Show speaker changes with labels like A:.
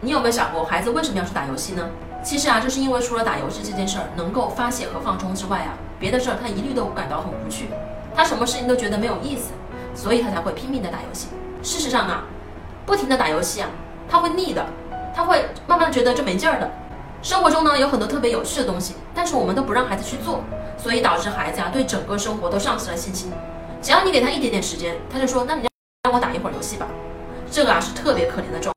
A: 你有没有想过，孩子为什么要去打游戏呢？其实啊，就是因为除了打游戏这件事儿能够发泄和放松之外啊，别的事儿他一律都感到很无趣，他什么事情都觉得没有意思，所以他才会拼命的打游戏。事实上啊，不停的打游戏啊，他会腻的，他会慢慢觉得这没劲儿的。生活中呢有很多特别有趣的东西，但是我们都不让孩子去做，所以导致孩子啊对整个生活都丧失了信心。只要你给他一点点时间，他就说那你让我打一会儿游戏吧，这个啊是特别可怜的状。